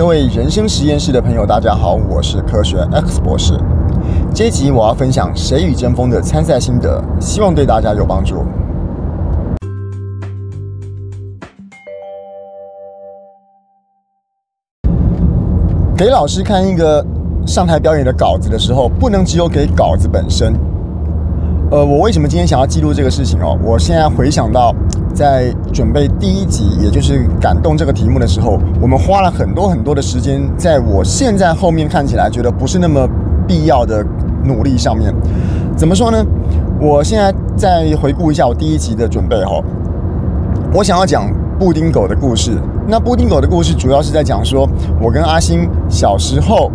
各位人生实验室的朋友，大家好，我是科学 X 博士。这一集我要分享《谁与争锋》的参赛心得，希望对大家有帮助。给老师看一个上台表演的稿子的时候，不能只有给稿子本身。呃，我为什么今天想要记录这个事情哦？我现在回想到。在准备第一集，也就是感动这个题目的时候，我们花了很多很多的时间，在我现在后面看起来觉得不是那么必要的努力上面。怎么说呢？我现在再回顾一下我第一集的准备哈，我想要讲布丁狗的故事。那布丁狗的故事主要是在讲说，我跟阿星小时候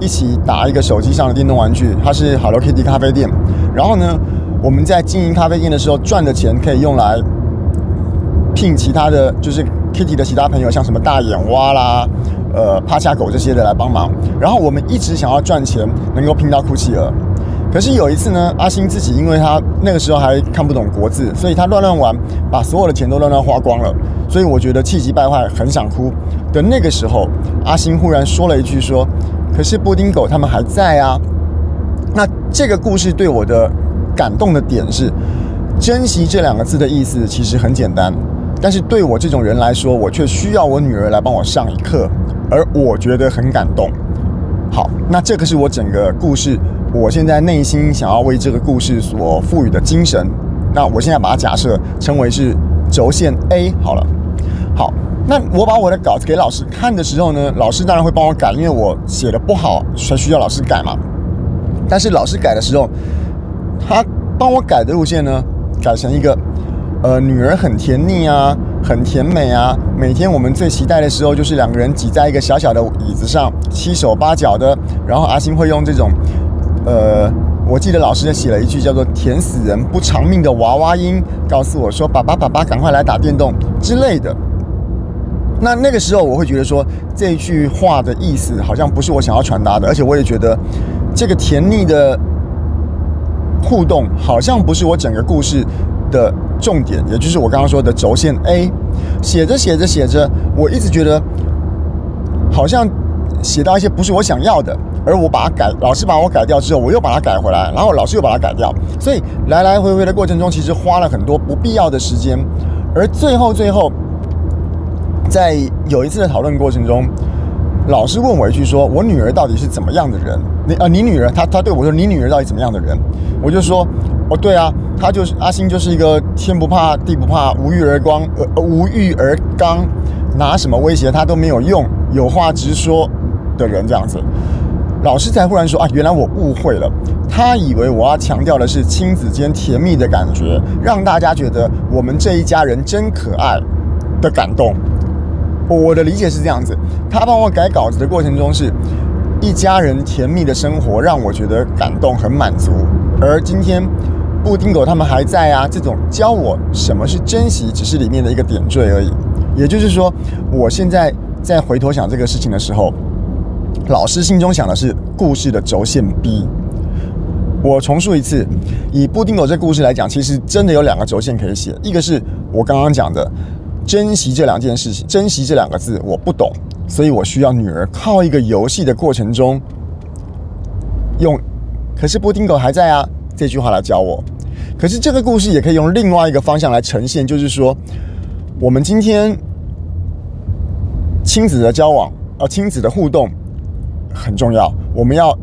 一起打一个手机上的电动玩具，它是 Hello Kitty 咖啡店。然后呢，我们在经营咖啡店的时候赚的钱可以用来。聘其他的就是 Kitty 的其他朋友，像什么大眼蛙啦、呃趴下狗这些的来帮忙。然后我们一直想要赚钱，能够拼到哭企鹅。可是有一次呢，阿星自己因为他那个时候还看不懂国字，所以他乱乱玩，把所有的钱都乱乱花光了。所以我觉得气急败坏，很想哭的那个时候，阿星忽然说了一句说：“可是布丁狗他们还在啊。”那这个故事对我的感动的点是，珍惜这两个字的意思其实很简单。但是对我这种人来说，我却需要我女儿来帮我上一课，而我觉得很感动。好，那这个是我整个故事，我现在内心想要为这个故事所赋予的精神。那我现在把它假设称为是轴线 A 好了。好，那我把我的稿子给老师看的时候呢，老师当然会帮我改，因为我写的不好，才需要老师改嘛。但是老师改的时候，他帮我改的路线呢，改成一个。呃，女儿很甜腻啊，很甜美啊。每天我们最期待的时候，就是两个人挤在一个小小的椅子上，七手八脚的。然后阿星会用这种，呃，我记得老师写了一句叫做“甜死人不偿命”的娃娃音，告诉我说：“爸爸，爸爸，赶快来打电动之类的。”那那个时候，我会觉得说，这句话的意思好像不是我想要传达的，而且我也觉得这个甜腻的互动，好像不是我整个故事的重点，也就是我刚刚说的轴线 A，写着写着写着，我一直觉得好像写到一些不是我想要的，而我把它改，老师把我改掉之后，我又把它改回来，然后老师又把它改掉，所以来来回回的过程中，其实花了很多不必要的时间，而最后最后，在有一次的讨论过程中，老师问我一句说：“我女儿到底是怎么样的人？你啊，你女儿，她她对我说，你女儿到底怎么样的人？”我就说。哦，对啊，他就是阿星，就是一个天不怕地不怕，无欲而光，呃，无欲而刚，拿什么威胁他都没有用，有话直说的人这样子。老师才忽然说啊，原来我误会了，他以为我要强调的是亲子间甜蜜的感觉，让大家觉得我们这一家人真可爱的感动。我的理解是这样子，他帮我改稿子的过程中是一家人甜蜜的生活，让我觉得感动很满足。而今天。布丁狗他们还在啊！这种教我什么是珍惜，只是里面的一个点缀而已。也就是说，我现在在回头想这个事情的时候，老师心中想的是故事的轴线 B。我重述一次，以布丁狗这故事来讲，其实真的有两个轴线可以写。一个是我刚刚讲的珍惜这两件事情，珍惜这两个字我不懂，所以我需要女儿靠一个游戏的过程中用。可是布丁狗还在啊！这句话来教我。可是这个故事也可以用另外一个方向来呈现，就是说，我们今天亲子的交往，呃，亲子的互动很重要，我们要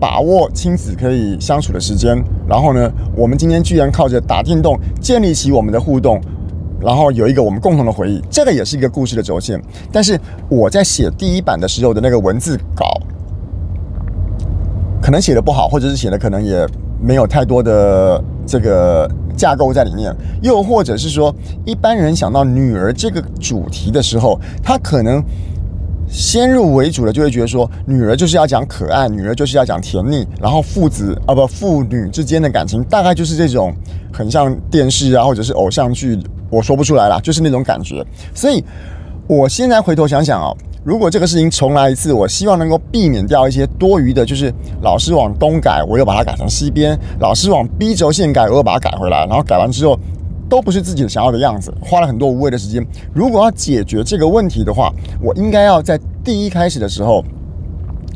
把握亲子可以相处的时间。然后呢，我们今天居然靠着打电动建立起我们的互动，然后有一个我们共同的回忆，这个也是一个故事的轴线。但是我在写第一版的时候的那个文字稿，可能写的不好，或者是写的可能也没有太多的。这个架构在里面，又或者是说，一般人想到女儿这个主题的时候，他可能先入为主的就会觉得说，女儿就是要讲可爱，女儿就是要讲甜腻，然后父子啊不父女之间的感情大概就是这种很像电视啊或者是偶像剧，我说不出来啦，就是那种感觉。所以我现在回头想想啊。如果这个事情重来一次，我希望能够避免掉一些多余的，就是老师往东改，我又把它改成西边；老师往 B 轴线改，我又把它改回来。然后改完之后，都不是自己想要的样子，花了很多无谓的时间。如果要解决这个问题的话，我应该要在第一开始的时候，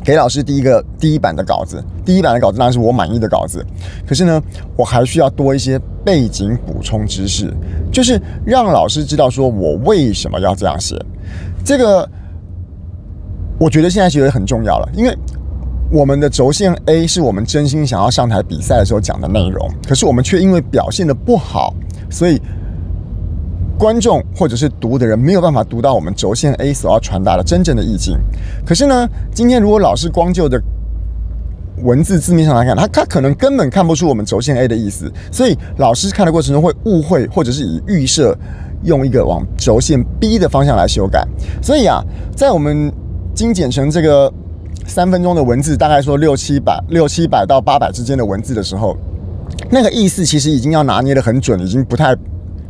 给老师第一个第一版的稿子，第一版的稿子当然是我满意的稿子。可是呢，我还需要多一些背景补充知识，就是让老师知道说我为什么要这样写。这个我觉得现在其实很重要了，因为我们的轴线 A 是我们真心想要上台比赛的时候讲的内容，可是我们却因为表现的不好，所以。观众或者是读的人没有办法读到我们轴线 A 所要传达的真正的意境。可是呢，今天如果老师光就的文字字面上来看，他他可能根本看不出我们轴线 A 的意思，所以老师看的过程中会误会，或者是以预设用一个往轴线 B 的方向来修改。所以啊，在我们精简成这个三分钟的文字，大概说六七百、六七百到八百之间的文字的时候，那个意思其实已经要拿捏得很准，已经不太。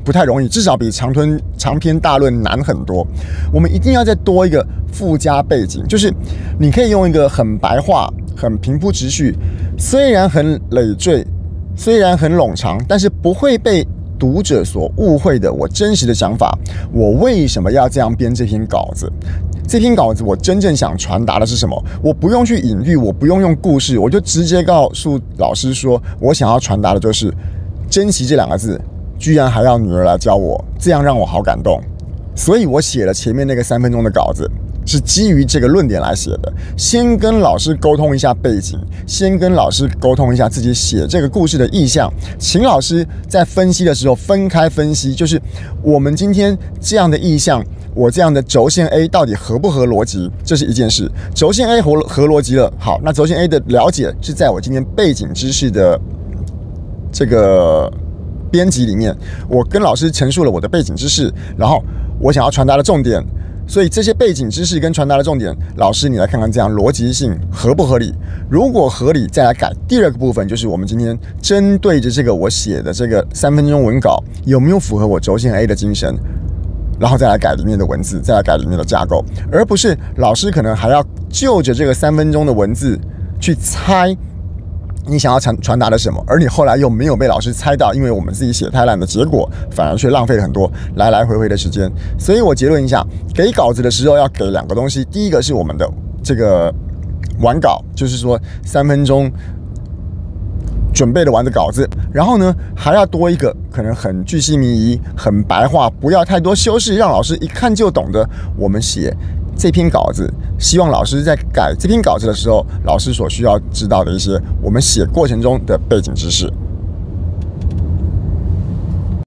不太容易，至少比长吞长篇大论难很多。我们一定要再多一个附加背景，就是你可以用一个很白话、很平铺直叙，虽然很累赘，虽然很冗长，但是不会被读者所误会的。我真实的想法，我为什么要这样编这篇稿子？这篇稿子我真正想传达的是什么？我不用去隐喻，我不用用故事，我就直接告诉老师说，我想要传达的就是“珍惜”这两个字。居然还要女儿来教我，这样让我好感动。所以我写了前面那个三分钟的稿子，是基于这个论点来写的。先跟老师沟通一下背景，先跟老师沟通一下自己写这个故事的意向，请老师在分析的时候分开分析，就是我们今天这样的意向，我这样的轴线 A 到底合不合逻辑，这是一件事。轴线 A 合合逻辑了，好，那轴线 A 的了解是在我今天背景知识的这个。编辑里面，我跟老师陈述了我的背景知识，然后我想要传达的重点，所以这些背景知识跟传达的重点，老师你来看看这样逻辑性合不合理？如果合理，再来改第二个部分，就是我们今天针对着这个我写的这个三分钟文稿有没有符合我轴线 A 的精神，然后再来改里面的文字，再来改里面的架构，而不是老师可能还要就着这个三分钟的文字去猜。你想要传传达的什么？而你后来又没有被老师猜到，因为我们自己写太烂的结果，反而却浪费了很多来来回回的时间。所以我结论一下，给稿子的时候要给两个东西，第一个是我们的这个完稿，就是说三分钟准备的完的稿子，然后呢还要多一个可能很巨细靡遗、很白话，不要太多修饰，让老师一看就懂的，我们写。这篇稿子，希望老师在改这篇稿子的时候，老师所需要知道的一些我们写过程中的背景知识。